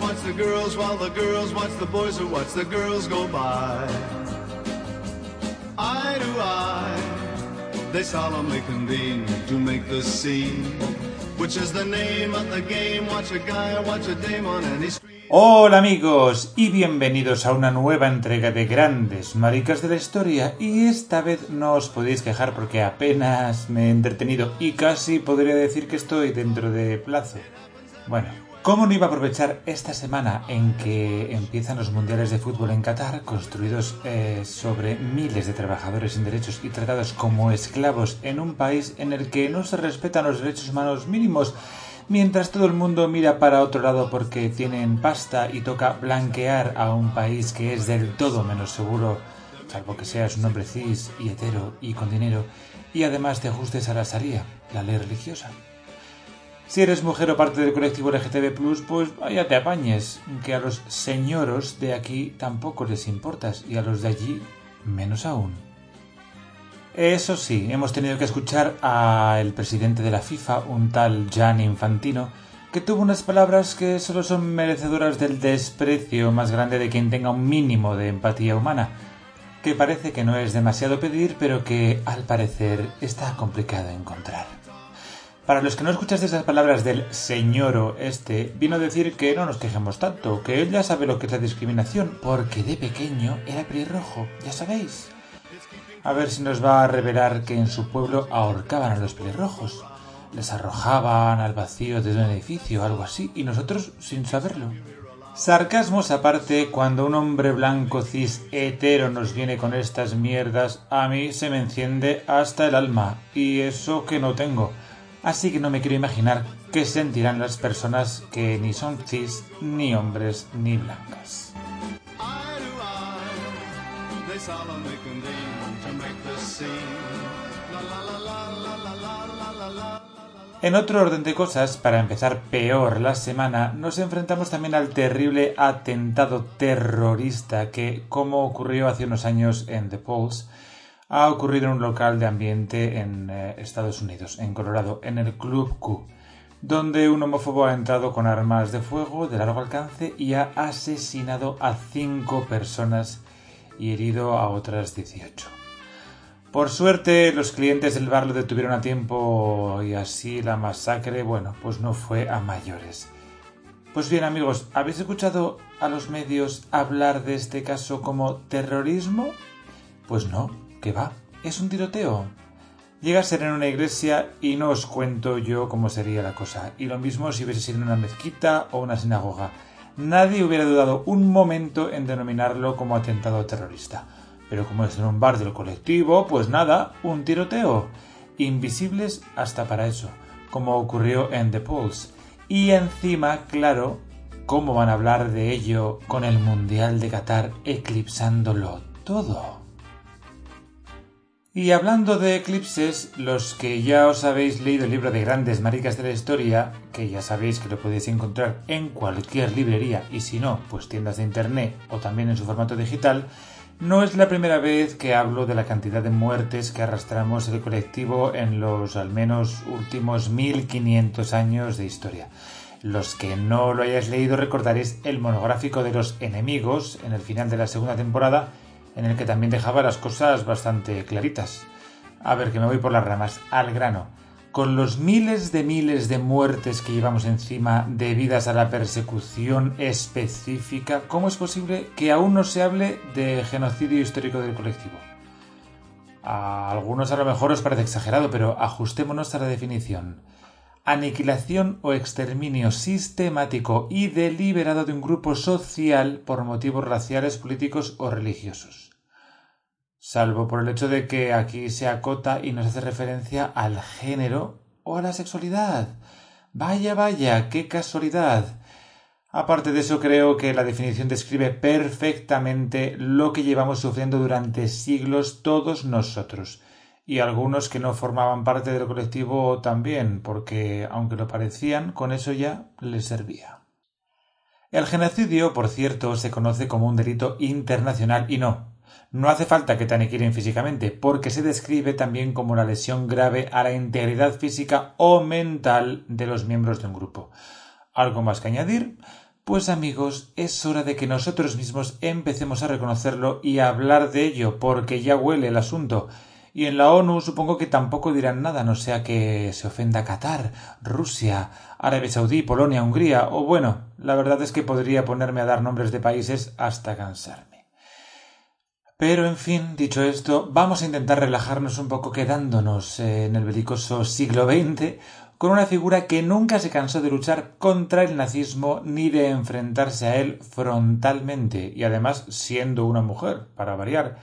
watch the girls while the girls watch the boys watch the girls go by. They solemnly convene to make the scene, which is the name of the game. Watch a guy, watch a dame on any street. Hola amigos y bienvenidos a una nueva entrega de Grandes Maricas de la Historia y esta vez no os podéis quejar porque apenas me he entretenido y casi podría decir que estoy dentro de plazo. Bueno, ¿cómo no iba a aprovechar esta semana en que empiezan los mundiales de fútbol en Qatar, construidos eh, sobre miles de trabajadores sin derechos y tratados como esclavos en un país en el que no se respetan los derechos humanos mínimos? mientras todo el mundo mira para otro lado porque tienen pasta y toca blanquear a un país que es del todo menos seguro, salvo que seas un hombre cis y hetero y con dinero, y además te ajustes a la Sharia, la ley religiosa. Si eres mujer o parte del colectivo LGTB+, pues vaya te apañes, que a los señoros de aquí tampoco les importas y a los de allí menos aún. Eso sí, hemos tenido que escuchar al presidente de la FIFA, un tal Gianni Infantino, que tuvo unas palabras que solo son merecedoras del desprecio más grande de quien tenga un mínimo de empatía humana, que parece que no es demasiado pedir, pero que al parecer está complicado encontrar. Para los que no escuchaste esas palabras del señoro este, vino a decir que no nos quejemos tanto, que él ya sabe lo que es la discriminación, porque de pequeño era pelirrojo, ya sabéis a ver si nos va a revelar que en su pueblo ahorcaban a los pelirrojos. Les arrojaban al vacío de un edificio algo así, y nosotros sin saberlo. Sarcasmos aparte, cuando un hombre blanco cis hetero nos viene con estas mierdas, a mí se me enciende hasta el alma, y eso que no tengo así que no me quiero imaginar qué sentirán las personas que ni son cis, ni hombres, ni blancas. En otro orden de cosas, para empezar peor la semana, nos enfrentamos también al terrible atentado terrorista que, como ocurrió hace unos años en The Pulse, ha ocurrido en un local de ambiente en eh, Estados Unidos, en Colorado, en el Club Q, donde un homófobo ha entrado con armas de fuego de largo alcance y ha asesinado a cinco personas y herido a otras 18. Por suerte, los clientes del bar lo detuvieron a tiempo y así la masacre, bueno, pues no fue a mayores. Pues bien, amigos, ¿habéis escuchado a los medios hablar de este caso como terrorismo? Pues no, que va, es un tiroteo. Llega a ser en una iglesia y no os cuento yo cómo sería la cosa. Y lo mismo si hubiese sido en una mezquita o una sinagoga. Nadie hubiera dudado un momento en denominarlo como atentado terrorista. Pero como es en un bar del colectivo, pues nada, un tiroteo. Invisibles hasta para eso, como ocurrió en The Pulse. Y encima, claro, ¿cómo van a hablar de ello con el Mundial de Qatar eclipsándolo todo? Y hablando de eclipses, los que ya os habéis leído el libro de grandes maricas de la historia, que ya sabéis que lo podéis encontrar en cualquier librería y si no, pues tiendas de internet o también en su formato digital, no es la primera vez que hablo de la cantidad de muertes que arrastramos el colectivo en los al menos últimos 1500 años de historia. Los que no lo hayáis leído recordaréis el monográfico de los enemigos en el final de la segunda temporada, en el que también dejaba las cosas bastante claritas. A ver, que me voy por las ramas, al grano. Con los miles de miles de muertes que llevamos encima debidas a la persecución específica, ¿cómo es posible que aún no se hable de genocidio histórico del colectivo? A algunos a lo mejor os parece exagerado, pero ajustémonos a la definición. Aniquilación o exterminio sistemático y deliberado de un grupo social por motivos raciales, políticos o religiosos. Salvo por el hecho de que aquí se acota y nos hace referencia al género o a la sexualidad. Vaya, vaya, qué casualidad. Aparte de eso, creo que la definición describe perfectamente lo que llevamos sufriendo durante siglos todos nosotros, y algunos que no formaban parte del colectivo también, porque, aunque lo parecían, con eso ya les servía. El genocidio, por cierto, se conoce como un delito internacional y no. No hace falta que te físicamente, porque se describe también como la lesión grave a la integridad física o mental de los miembros de un grupo. ¿Algo más que añadir? Pues amigos, es hora de que nosotros mismos empecemos a reconocerlo y a hablar de ello, porque ya huele el asunto. Y en la ONU supongo que tampoco dirán nada, no sea que se ofenda Qatar, Rusia, Arabia Saudí, Polonia, Hungría, o bueno, la verdad es que podría ponerme a dar nombres de países hasta cansarme. Pero en fin, dicho esto, vamos a intentar relajarnos un poco quedándonos en el belicoso siglo XX con una figura que nunca se cansó de luchar contra el nazismo ni de enfrentarse a él frontalmente, y además siendo una mujer, para variar,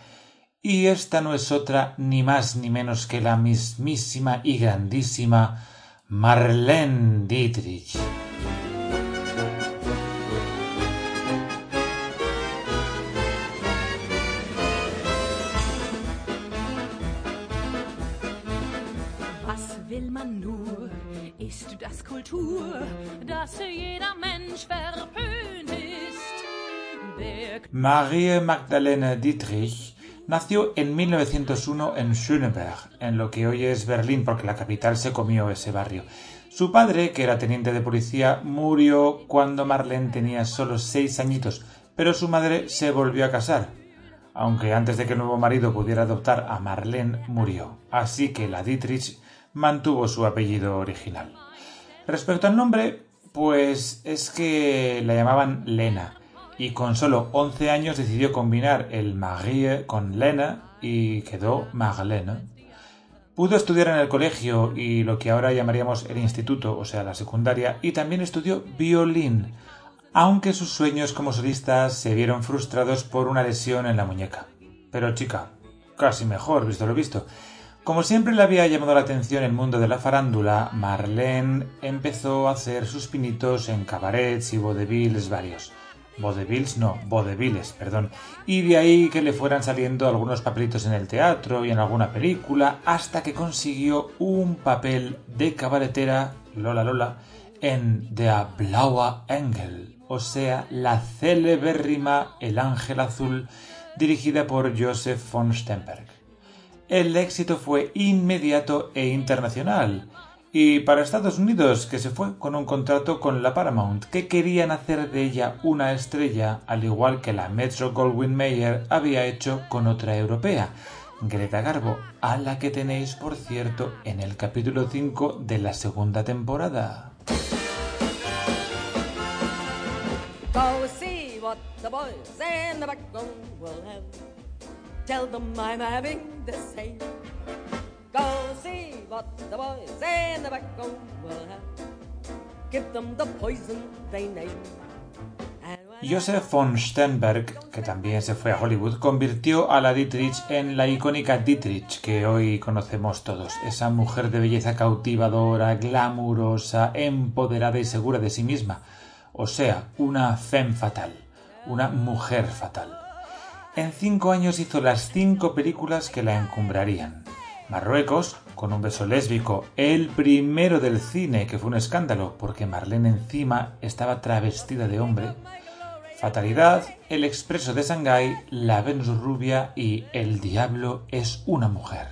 y esta no es otra ni más ni menos que la mismísima y grandísima Marlene Dietrich. Das Kultur, dass jeder Mensch verpönt ist? Marie Magdalene Dietrich Nació en 1901 en Schöneberg, en lo que hoy es Berlín, porque la capital se comió ese barrio. Su padre, que era teniente de policía, murió cuando Marlene tenía solo seis añitos, pero su madre se volvió a casar. Aunque antes de que el nuevo marido pudiera adoptar a Marlene, murió. Así que la Dietrich mantuvo su apellido original. Respecto al nombre, pues es que la llamaban Lena y con solo 11 años decidió combinar el Marie con Lena y quedó Marlene. Pudo estudiar en el colegio y lo que ahora llamaríamos el instituto, o sea, la secundaria, y también estudió violín, aunque sus sueños como solista se vieron frustrados por una lesión en la muñeca. Pero chica, casi mejor, visto lo visto. Como siempre le había llamado la atención el mundo de la farándula, Marlene empezó a hacer sus pinitos en cabarets y vaudevilles varios. Vaudevilles no, vaudevilles, perdón. Y de ahí que le fueran saliendo algunos papelitos en el teatro y en alguna película, hasta que consiguió un papel de cabaretera, Lola Lola, en Der Blaue Engel, o sea, la celebérrima El Ángel Azul, dirigida por Joseph von Stenberg. El éxito fue inmediato e internacional, y para Estados Unidos, que se fue con un contrato con la Paramount, que querían hacer de ella una estrella, al igual que la Metro Goldwyn Mayer había hecho con otra europea, Greta Garbo, a la que tenéis, por cierto, en el capítulo 5 de la segunda temporada. Go Joseph von Sternberg, que también se fue a Hollywood, convirtió a la Dietrich en la icónica Dietrich que hoy conocemos todos. Esa mujer de belleza cautivadora, glamurosa, empoderada y segura de sí misma. O sea, una femme fatal, una mujer fatal. En cinco años hizo las cinco películas que la encumbrarían. Marruecos, con un beso lésbico, el primero del cine, que fue un escándalo, porque Marlene encima estaba travestida de hombre. Fatalidad, El expreso de Shanghái, La Venus rubia y El diablo es una mujer.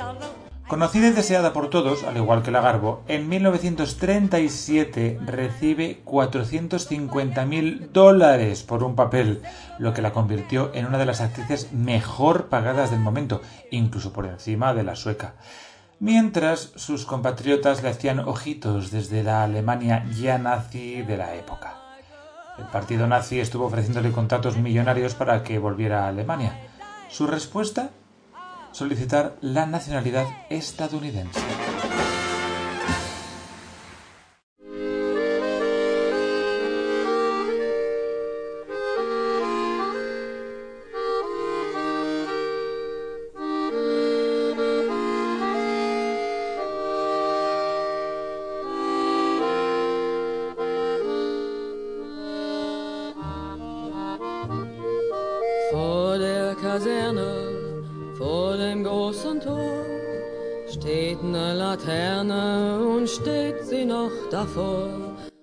tell them Conocida y deseada por todos, al igual que la Garbo, en 1937 recibe 450.000 dólares por un papel, lo que la convirtió en una de las actrices mejor pagadas del momento, incluso por encima de la sueca. Mientras sus compatriotas le hacían ojitos desde la Alemania ya nazi de la época. El partido nazi estuvo ofreciéndole contratos millonarios para que volviera a Alemania. Su respuesta solicitar la nacionalidad estadounidense.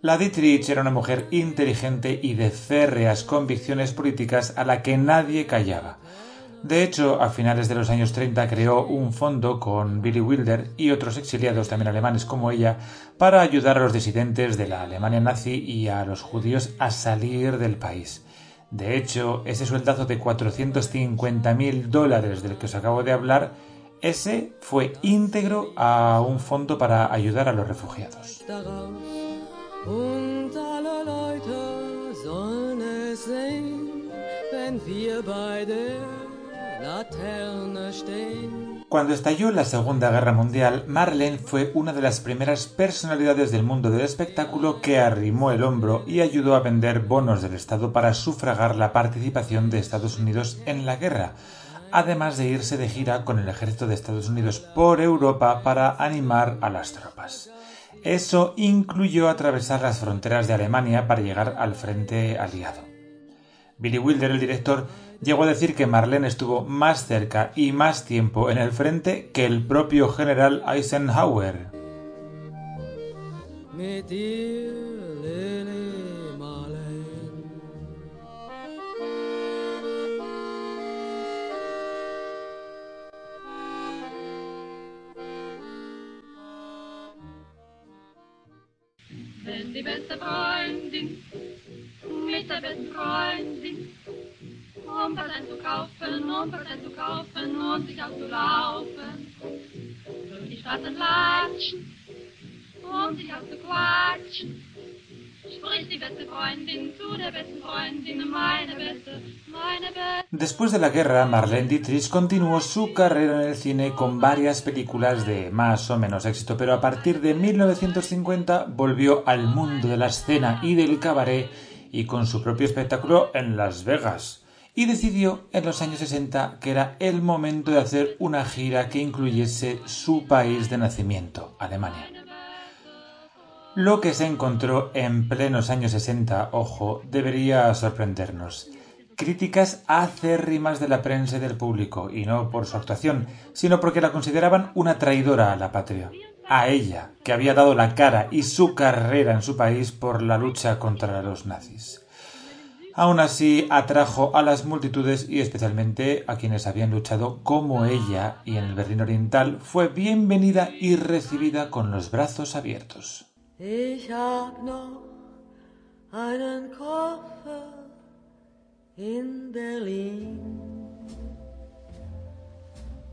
La Dietrich era una mujer inteligente y de férreas convicciones políticas a la que nadie callaba. De hecho, a finales de los años 30 creó un fondo con Billy Wilder y otros exiliados también alemanes como ella para ayudar a los disidentes de la Alemania nazi y a los judíos a salir del país. De hecho, ese sueldazo de 450.000 dólares del que os acabo de hablar, ese fue íntegro a un fondo para ayudar a los refugiados. Cuando estalló la Segunda Guerra Mundial, Marlene fue una de las primeras personalidades del mundo del espectáculo que arrimó el hombro y ayudó a vender bonos del Estado para sufragar la participación de Estados Unidos en la guerra, además de irse de gira con el ejército de Estados Unidos por Europa para animar a las tropas. Eso incluyó atravesar las fronteras de Alemania para llegar al frente aliado. Billy Wilder, el director, llegó a decir que Marlene estuvo más cerca y más tiempo en el frente que el propio general Eisenhower. bin die beste Freundin, mit der besten Freundin. Um Patent zu kaufen, um Patent zu kaufen und sich auszulaufen. Durch die Straßen latschen, um sich auszuquatschen. Después de la guerra, Marlene Dietrich continuó su carrera en el cine con varias películas de más o menos éxito, pero a partir de 1950 volvió al mundo de la escena y del cabaret y con su propio espectáculo en Las Vegas y decidió en los años 60 que era el momento de hacer una gira que incluyese su país de nacimiento, Alemania. Lo que se encontró en plenos años 60, ojo, debería sorprendernos. Críticas acérrimas de la prensa y del público, y no por su actuación, sino porque la consideraban una traidora a la patria. A ella, que había dado la cara y su carrera en su país por la lucha contra los nazis. Aún así, atrajo a las multitudes y especialmente a quienes habían luchado como ella y en el Berlín Oriental fue bienvenida y recibida con los brazos abiertos. Ich hab noch einen Koffer in Berlin.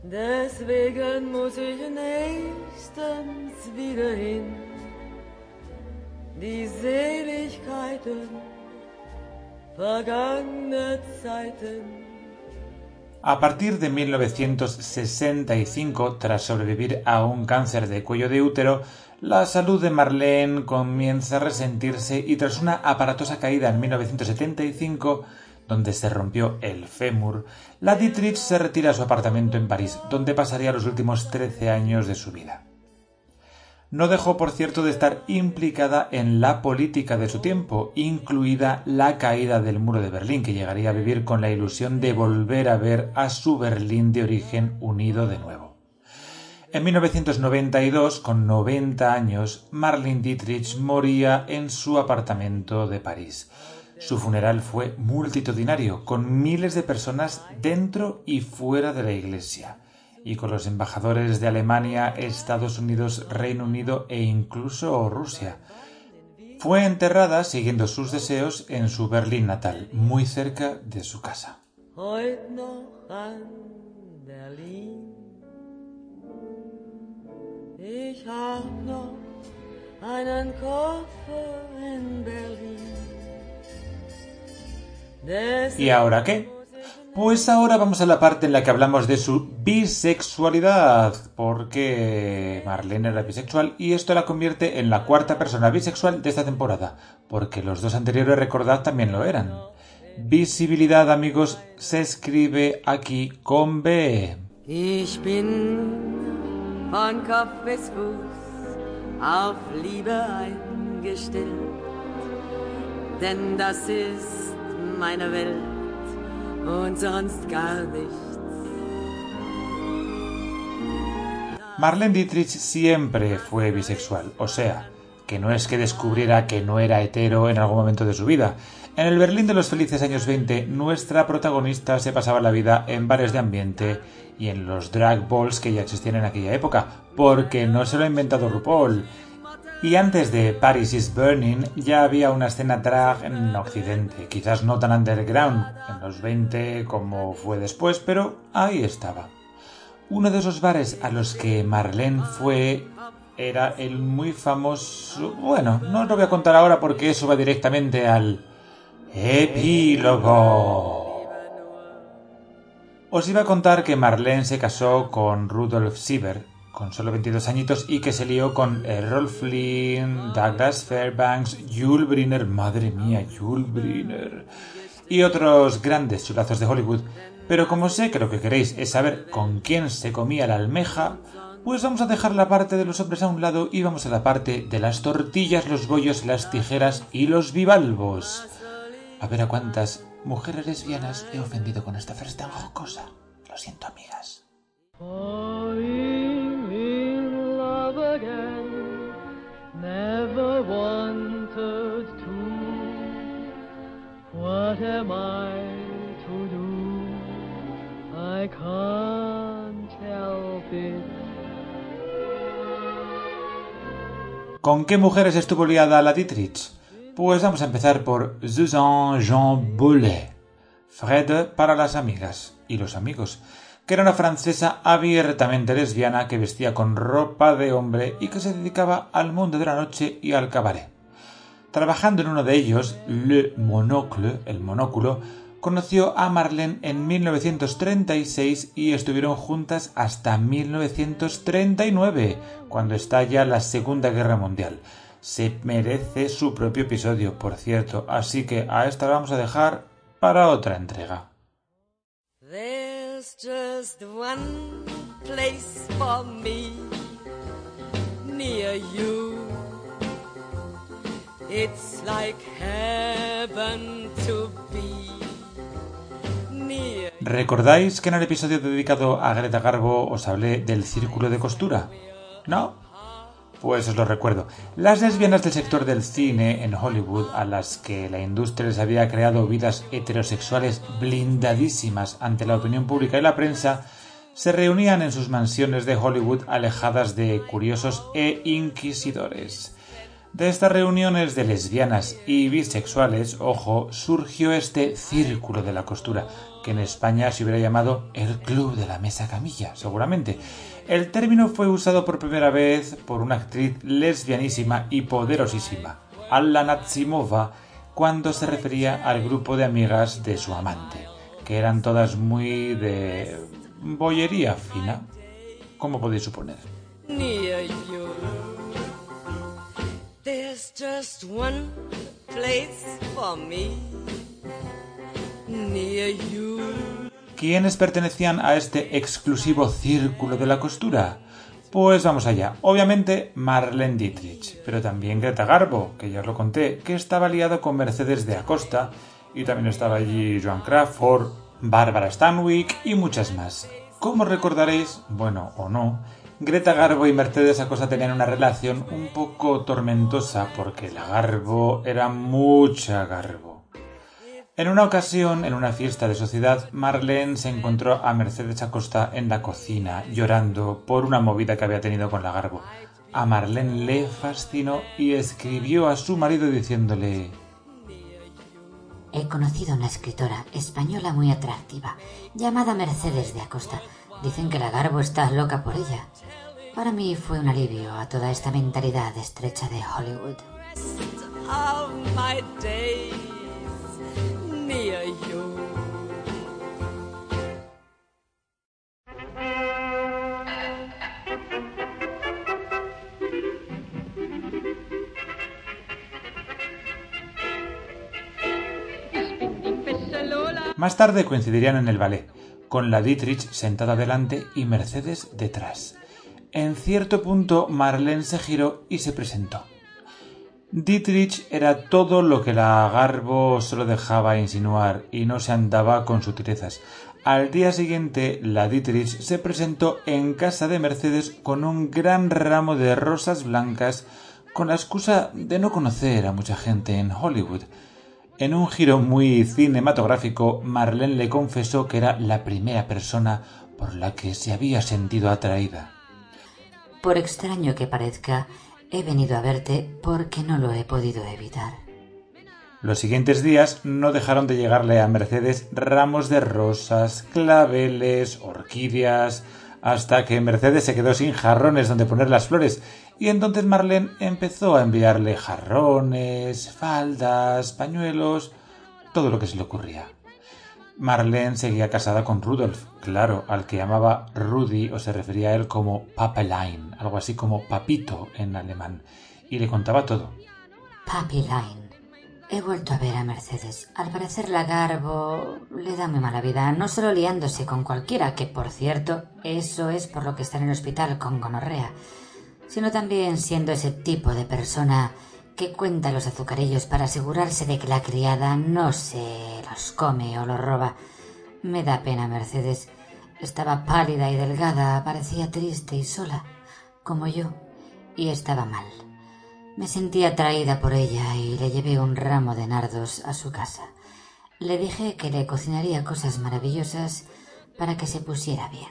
Deswegen muss ich nächstens wieder hin. Die Seligkeiten a partir de 1965, tras sobrevivir a un cáncer de cuello de útero, la salud de Marlene comienza a resentirse y tras una aparatosa caída en 1975, donde se rompió el fémur, la Dietrich se retira a su apartamento en París, donde pasaría los últimos 13 años de su vida. No dejó, por cierto, de estar implicada en la política de su tiempo, incluida la caída del muro de Berlín, que llegaría a vivir con la ilusión de volver a ver a su Berlín de origen unido de nuevo. En 1992, con 90 años, Marlene Dietrich moría en su apartamento de París. Su funeral fue multitudinario, con miles de personas dentro y fuera de la iglesia y con los embajadores de Alemania, Estados Unidos, Reino Unido e incluso Rusia. Fue enterrada, siguiendo sus deseos, en su Berlín natal, muy cerca de su casa. ¿Y ahora qué? Pues ahora vamos a la parte en la que hablamos de su bisexualidad, porque Marlene era bisexual y esto la convierte en la cuarta persona bisexual de esta temporada, porque los dos anteriores, recordad, también lo eran. Visibilidad, amigos, se aquí con B. Ich bin von Kopf bis Fuß auf Liebe eingestellt, denn das ist meine Welt. Marlene Dietrich siempre fue bisexual, o sea, que no es que descubriera que no era hetero en algún momento de su vida, En el Berlín de los felices años 20, nuestra protagonista se pasaba la vida en bares de ambiente y en los drag balls que ya existían en aquella época, porque no se lo ha inventado RuPaul. Y antes de Paris is Burning ya había una escena drag en Occidente, quizás no tan underground en los 20 como fue después, pero ahí estaba. Uno de esos bares a los que Marlene fue era el muy famoso... Bueno, no os lo voy a contar ahora porque eso va directamente al Epílogo. Os iba a contar que Marlene se casó con Rudolf Sieber, con solo 22 añitos, y que se lió con Errol Flynn, Douglas Fairbanks, Jules Briner, madre mía, Jules Briner, y otros grandes chulazos de Hollywood. Pero como sé que lo que queréis es saber con quién se comía la almeja, pues vamos a dejar la parte de los hombres a un lado y vamos a la parte de las tortillas, los bollos, las tijeras y los bivalvos. A ver a cuántas mujeres lesbianas he ofendido con esta frase tan jocosa. Lo siento, amigas. Never wanted to. What am I to do? I can't help it. ¿Con qué mujeres estuvo liada la Dietrich? Pues vamos a empezar por Suzanne Jean Boulet. Fred para las amigas y los amigos, que era una francesa abiertamente lesbiana que vestía con ropa de hombre y que se dedicaba al mundo de la noche y al cabaret. Trabajando en uno de ellos, Le Monocle, el monóculo, conoció a Marlene en 1936 y estuvieron juntas hasta 1939, cuando estalla la Segunda Guerra Mundial. Se merece su propio episodio, por cierto, así que a esta la vamos a dejar para otra entrega. There's just one place for me near you. It's like heaven to be near. ¿Recordáis que en el episodio dedicado a Greta Garbo os hablé del círculo de costura? ¿No? Pues os lo recuerdo. Las lesbianas del sector del cine en Hollywood, a las que la industria les había creado vidas heterosexuales blindadísimas ante la opinión pública y la prensa, se reunían en sus mansiones de Hollywood alejadas de curiosos e inquisidores. De estas reuniones de lesbianas y bisexuales, ojo, surgió este círculo de la costura, que en España se hubiera llamado el Club de la Mesa Camilla, seguramente. El término fue usado por primera vez por una actriz lesbianísima y poderosísima, Alla Natsimova, cuando se refería al grupo de amigas de su amante, que eran todas muy de bollería fina, como podéis suponer. ¿Quiénes pertenecían a este exclusivo círculo de la costura? Pues vamos allá. Obviamente Marlene Dietrich, pero también Greta Garbo, que ya os lo conté, que estaba liado con Mercedes de Acosta, y también estaba allí Joan Crawford, Barbara Stanwyck y muchas más. Como recordaréis, bueno o no, Greta Garbo y Mercedes Acosta tenían una relación un poco tormentosa porque la Garbo era mucha Garbo. En una ocasión, en una fiesta de sociedad, Marlene se encontró a Mercedes Acosta en la cocina, llorando por una movida que había tenido con la Garbo. A Marlene le fascinó y escribió a su marido diciéndole He conocido a una escritora española muy atractiva, llamada Mercedes de Acosta. Dicen que la Garbo está loca por ella. Para mí fue un alivio a toda esta mentalidad estrecha de Hollywood. Más tarde coincidirían en el ballet, con la Dietrich sentada delante y Mercedes detrás. En cierto punto Marlene se giró y se presentó. Dietrich era todo lo que la Garbo solo dejaba insinuar y no se andaba con sutilezas. Al día siguiente, la Dietrich se presentó en casa de Mercedes con un gran ramo de rosas blancas con la excusa de no conocer a mucha gente en Hollywood. En un giro muy cinematográfico, Marlene le confesó que era la primera persona por la que se había sentido atraída. Por extraño que parezca, he venido a verte porque no lo he podido evitar. Los siguientes días no dejaron de llegarle a Mercedes ramos de rosas, claveles, orquídeas, hasta que Mercedes se quedó sin jarrones donde poner las flores, y entonces Marlene empezó a enviarle jarrones, faldas, pañuelos, todo lo que se le ocurría. Marlene seguía casada con Rudolf, claro, al que llamaba Rudy o se refería a él como Papelein, algo así como papito en alemán, y le contaba todo. Papelein. He vuelto a ver a Mercedes. Al parecer la Garbo le da muy mala vida, no solo liándose con cualquiera, que por cierto, eso es por lo que está en el hospital con gonorrea, sino también siendo ese tipo de persona que cuenta los azucarillos para asegurarse de que la criada no se los come o los roba. Me da pena Mercedes. Estaba pálida y delgada, parecía triste y sola, como yo, y estaba mal. Me sentí atraída por ella y le llevé un ramo de nardos a su casa. Le dije que le cocinaría cosas maravillosas para que se pusiera bien.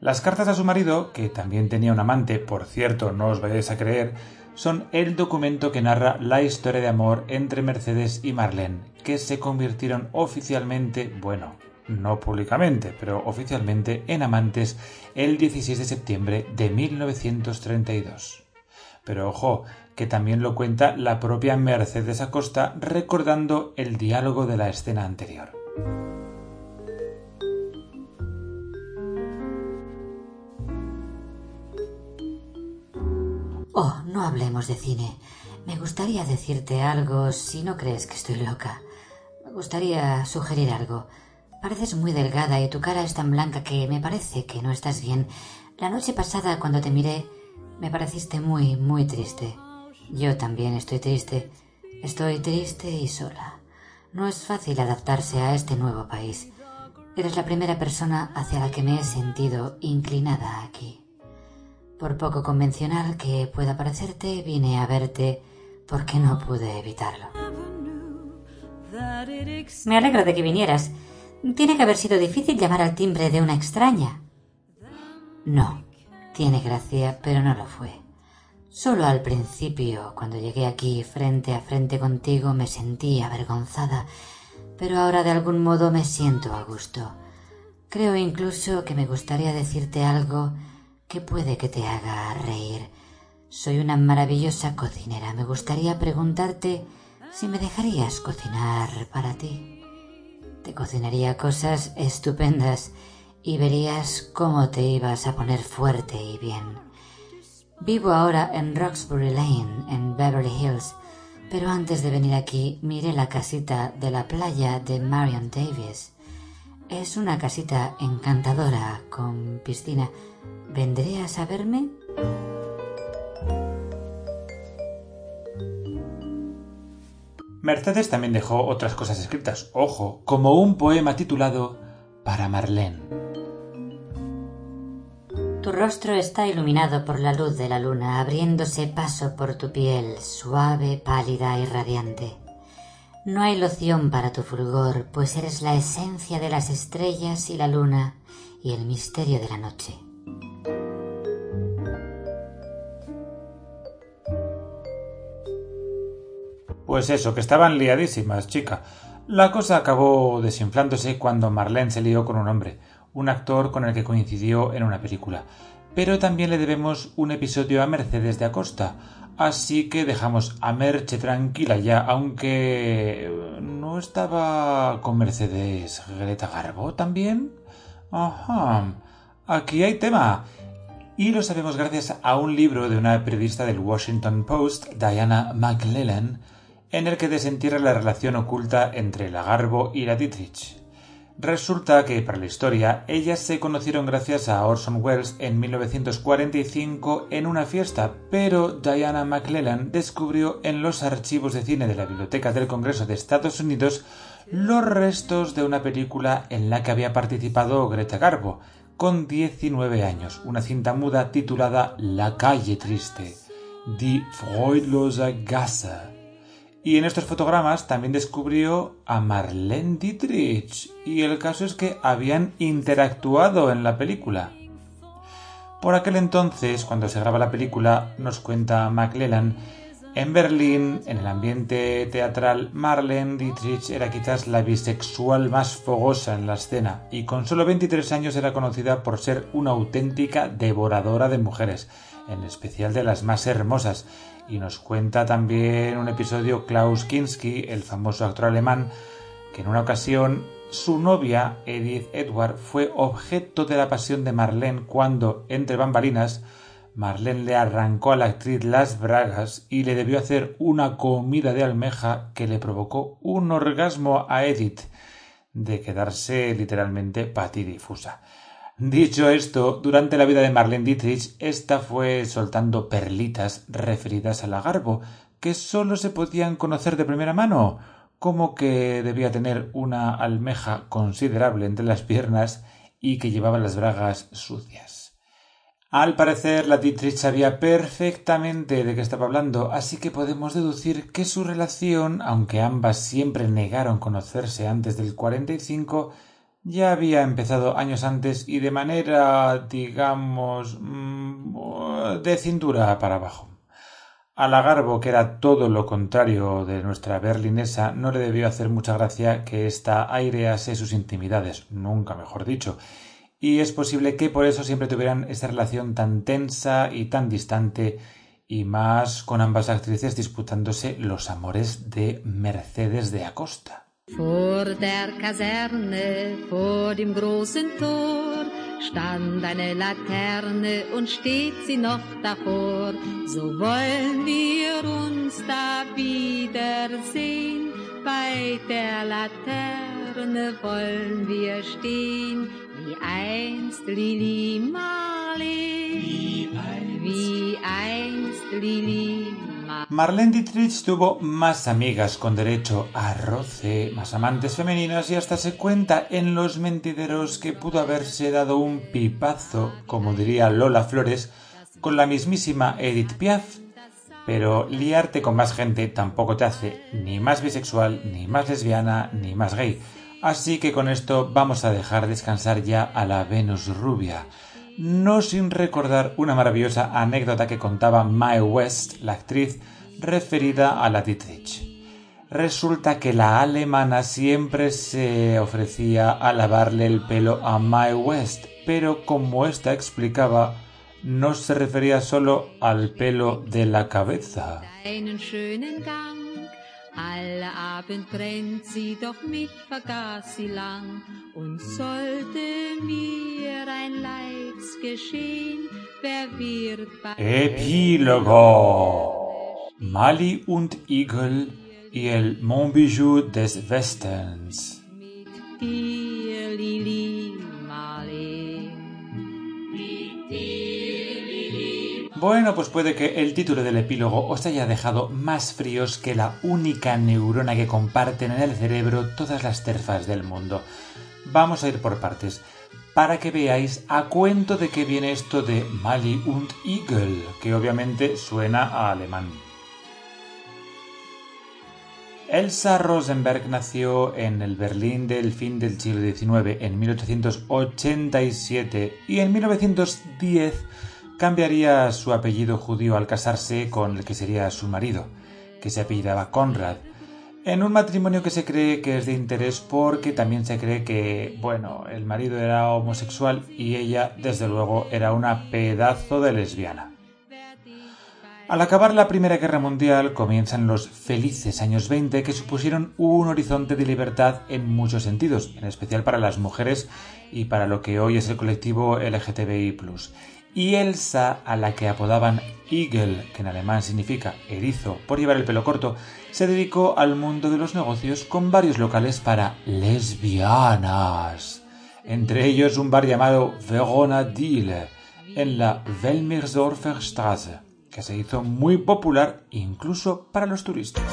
Las cartas a su marido, que también tenía un amante, por cierto, no os vayáis a creer, son el documento que narra la historia de amor entre Mercedes y Marlene, que se convirtieron oficialmente, bueno, no públicamente, pero oficialmente en amantes el 16 de septiembre de 1932. Pero ojo, que también lo cuenta la propia Mercedes Acosta recordando el diálogo de la escena anterior. No hablemos de cine. Me gustaría decirte algo si no crees que estoy loca. Me gustaría sugerir algo. Pareces muy delgada y tu cara es tan blanca que me parece que no estás bien. La noche pasada, cuando te miré, me pareciste muy, muy triste. Yo también estoy triste. Estoy triste y sola. No es fácil adaptarse a este nuevo país. Eres la primera persona hacia la que me he sentido inclinada aquí. Por poco convencional que pueda parecerte, vine a verte porque no pude evitarlo. Me alegro de que vinieras. Tiene que haber sido difícil llamar al timbre de una extraña. No, tiene gracia, pero no lo fue. Solo al principio, cuando llegué aquí frente a frente contigo, me sentí avergonzada, pero ahora de algún modo me siento a gusto. Creo incluso que me gustaría decirte algo que puede que te haga reír. Soy una maravillosa cocinera. Me gustaría preguntarte si me dejarías cocinar para ti. Te cocinaría cosas estupendas y verías cómo te ibas a poner fuerte y bien. Vivo ahora en Roxbury Lane, en Beverly Hills, pero antes de venir aquí miré la casita de la playa de Marion Davis. Es una casita encantadora, con piscina. ¿Vendrías a verme? Mercedes también dejó otras cosas escritas, ojo, como un poema titulado Para Marlene. Tu rostro está iluminado por la luz de la luna, abriéndose paso por tu piel, suave, pálida y radiante. No hay loción para tu fulgor, pues eres la esencia de las estrellas y la luna y el misterio de la noche. Pues eso, que estaban liadísimas, chica. La cosa acabó desinflándose cuando Marlene se lió con un hombre, un actor con el que coincidió en una película. Pero también le debemos un episodio a Mercedes de Acosta, así que dejamos a Merche tranquila ya, aunque no estaba con Mercedes Greta Garbo también. Ajá. Aquí hay tema. Y lo sabemos gracias a un libro de una periodista del Washington Post, Diana McLellan, en el que desentierra la relación oculta entre la Garbo y la Dietrich. Resulta que, para la historia, ellas se conocieron gracias a Orson Welles en 1945 en una fiesta, pero Diana McClellan descubrió en los archivos de cine de la Biblioteca del Congreso de Estados Unidos los restos de una película en la que había participado Greta Garbo, con 19 años, una cinta muda titulada La calle triste, Die Freudlose Gasse. Y en estos fotogramas también descubrió a Marlene Dietrich, y el caso es que habían interactuado en la película. Por aquel entonces, cuando se graba la película, nos cuenta McLellan, en Berlín, en el ambiente teatral, Marlene Dietrich era quizás la bisexual más fogosa en la escena y con solo 23 años era conocida por ser una auténtica devoradora de mujeres, en especial de las más hermosas. Y nos cuenta también un episodio Klaus Kinski, el famoso actor alemán, que en una ocasión su novia, Edith Edward, fue objeto de la pasión de Marlene cuando, entre bambalinas, Marlene le arrancó a la actriz las bragas y le debió hacer una comida de almeja que le provocó un orgasmo a Edith, de quedarse literalmente patidifusa. Dicho esto, durante la vida de Marlene Dietrich, ésta fue soltando perlitas referidas a la Garbo, que sólo se podían conocer de primera mano, como que debía tener una almeja considerable entre las piernas y que llevaba las bragas sucias. Al parecer, la Dietrich sabía perfectamente de qué estaba hablando, así que podemos deducir que su relación, aunque ambas siempre negaron conocerse antes del 45, ya había empezado años antes y de manera, digamos, mm, de cintura para abajo. A la Garbo, que era todo lo contrario de nuestra berlinesa, no le debió hacer mucha gracia que ésta airease sus intimidades, nunca mejor dicho, y es posible que por eso siempre tuvieran esa relación tan tensa y tan distante, y más con ambas actrices disputándose los amores de Mercedes de Acosta. Vor der Kaserne, vor dem großen Tor, stand eine Laterne und steht sie noch davor. So wollen wir uns da wiedersehen, bei der Laterne Marlene Dietrich tuvo más amigas con derecho a roce, más amantes femeninas y hasta se cuenta en los mentideros que pudo haberse dado un pipazo, como diría Lola Flores, con la mismísima Edith Piaf. Pero liarte con más gente tampoco te hace ni más bisexual, ni más lesbiana, ni más gay. Así que con esto vamos a dejar descansar ya a la Venus rubia no sin recordar una maravillosa anécdota que contaba Mae West, la actriz referida a la Dietrich. Resulta que la alemana siempre se ofrecía a lavarle el pelo a Mae West, pero como ésta explicaba, no se refería solo al pelo de la cabeza. Alle Abend brennt sie, doch mich vergaß sie lang. Und sollte mir ein Leids geschehen, wer wird bei Epílogo Mali und Igel el Montbijou des Westens. mit dir, Lili Bueno, pues puede que el título del epílogo os haya dejado más fríos que la única neurona que comparten en el cerebro todas las terfas del mundo. Vamos a ir por partes, para que veáis a cuento de qué viene esto de Mali und Igel, que obviamente suena a alemán. Elsa Rosenberg nació en el Berlín del fin del siglo XIX en 1887 y en 1910 cambiaría su apellido judío al casarse con el que sería su marido, que se apellidaba Conrad, en un matrimonio que se cree que es de interés porque también se cree que, bueno, el marido era homosexual y ella, desde luego, era una pedazo de lesbiana. Al acabar la Primera Guerra Mundial comienzan los felices años 20 que supusieron un horizonte de libertad en muchos sentidos, en especial para las mujeres y para lo que hoy es el colectivo LGTBI y Elsa, a la que apodaban Eagle, que en alemán significa erizo por llevar el pelo corto, se dedicó al mundo de los negocios con varios locales para lesbianas. Entre ellos un bar llamado Verona Diele, en la Welmersdorfer Straße, que se hizo muy popular incluso para los turistas.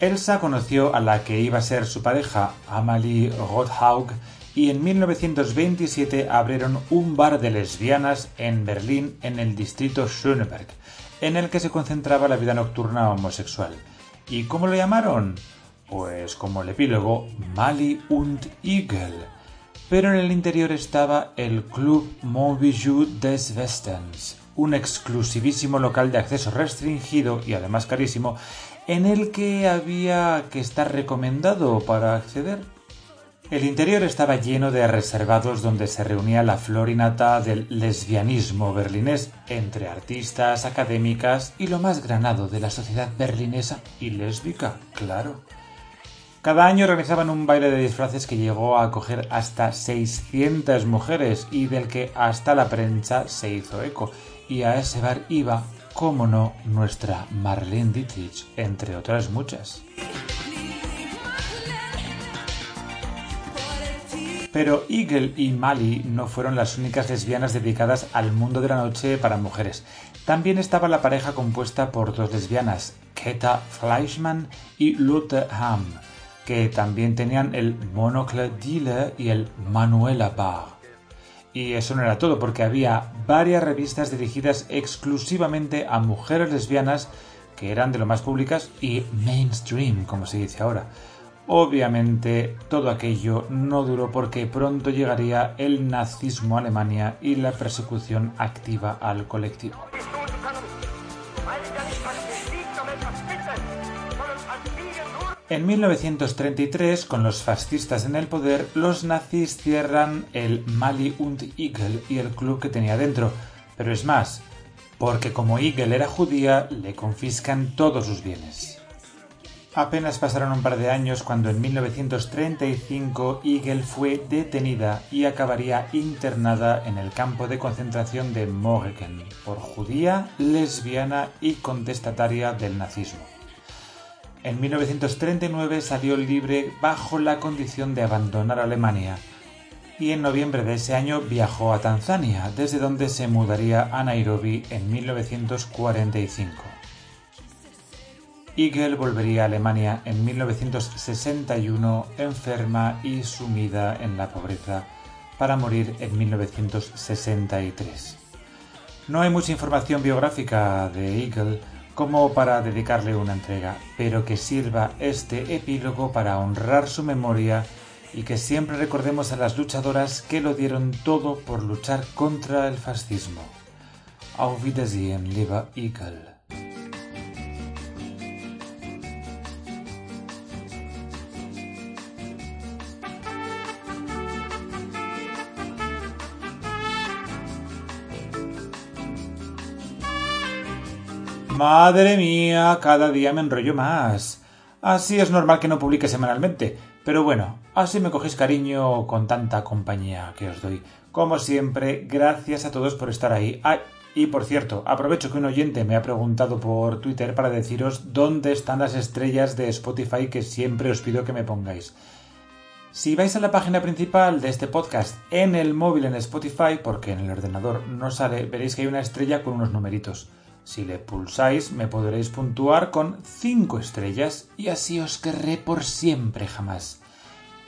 Elsa conoció a la que iba a ser su pareja, Amalie Rothaug, y en 1927 abrieron un bar de lesbianas en Berlín en el distrito Schöneberg, en el que se concentraba la vida nocturna homosexual. ¿Y cómo lo llamaron? Pues como el epílogo Mali und Igel. Pero en el interior estaba el Club Bijou des Westens, un exclusivísimo local de acceso restringido y además carísimo, en el que había que estar recomendado para acceder. El interior estaba lleno de reservados donde se reunía la florinata del lesbianismo berlinés entre artistas, académicas y lo más granado de la sociedad berlinesa y lésbica, claro. Cada año organizaban un baile de disfraces que llegó a acoger hasta 600 mujeres y del que hasta la prensa se hizo eco. Y a ese bar iba, como no, nuestra Marlene Dietrich, entre otras muchas. Pero Eagle y Mali no fueron las únicas lesbianas dedicadas al mundo de la noche para mujeres. También estaba la pareja compuesta por dos lesbianas, Keta Fleischmann y Lotte Ham, que también tenían el Monocle Dealer y el Manuela Bar. Y eso no era todo, porque había varias revistas dirigidas exclusivamente a mujeres lesbianas que eran de lo más públicas y mainstream, como se dice ahora. Obviamente todo aquello no duró porque pronto llegaría el nazismo a Alemania y la persecución activa al colectivo. En 1933, con los fascistas en el poder, los nazis cierran el Mali und Igel y el club que tenía dentro. Pero es más, porque como Igel era judía, le confiscan todos sus bienes. Apenas pasaron un par de años cuando en 1935 Igel fue detenida y acabaría internada en el campo de concentración de Morgen por judía, lesbiana y contestataria del nazismo. En 1939 salió libre bajo la condición de abandonar Alemania y en noviembre de ese año viajó a Tanzania, desde donde se mudaría a Nairobi en 1945. Igel volvería a Alemania en 1961 enferma y sumida en la pobreza para morir en 1963. No hay mucha información biográfica de Eagle como para dedicarle una entrega, pero que sirva este epílogo para honrar su memoria y que siempre recordemos a las luchadoras que lo dieron todo por luchar contra el fascismo. Auf Wiedersehen, lieber Eagle. Madre mía, cada día me enrollo más. Así es normal que no publique semanalmente. Pero bueno, así me cogéis cariño con tanta compañía que os doy. Como siempre, gracias a todos por estar ahí. y por cierto, aprovecho que un oyente me ha preguntado por Twitter para deciros dónde están las estrellas de Spotify que siempre os pido que me pongáis. Si vais a la página principal de este podcast en el móvil en Spotify, porque en el ordenador no sale, veréis que hay una estrella con unos numeritos. Si le pulsáis me podréis puntuar con 5 estrellas y así os querré por siempre jamás.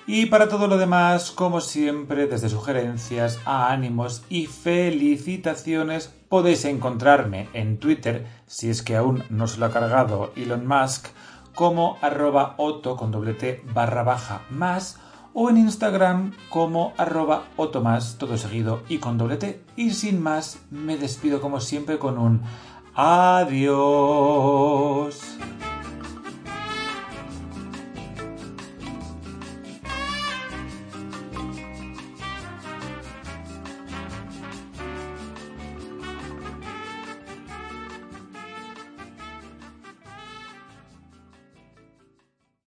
Y para todo lo demás, como siempre, desde sugerencias a ánimos y felicitaciones, podéis encontrarme en Twitter, si es que aún no se lo ha cargado Elon Musk, como arroba oto con doble t barra baja más, o en Instagram como arroba más todo seguido y con doble t. Y sin más, me despido como siempre con un Adiós.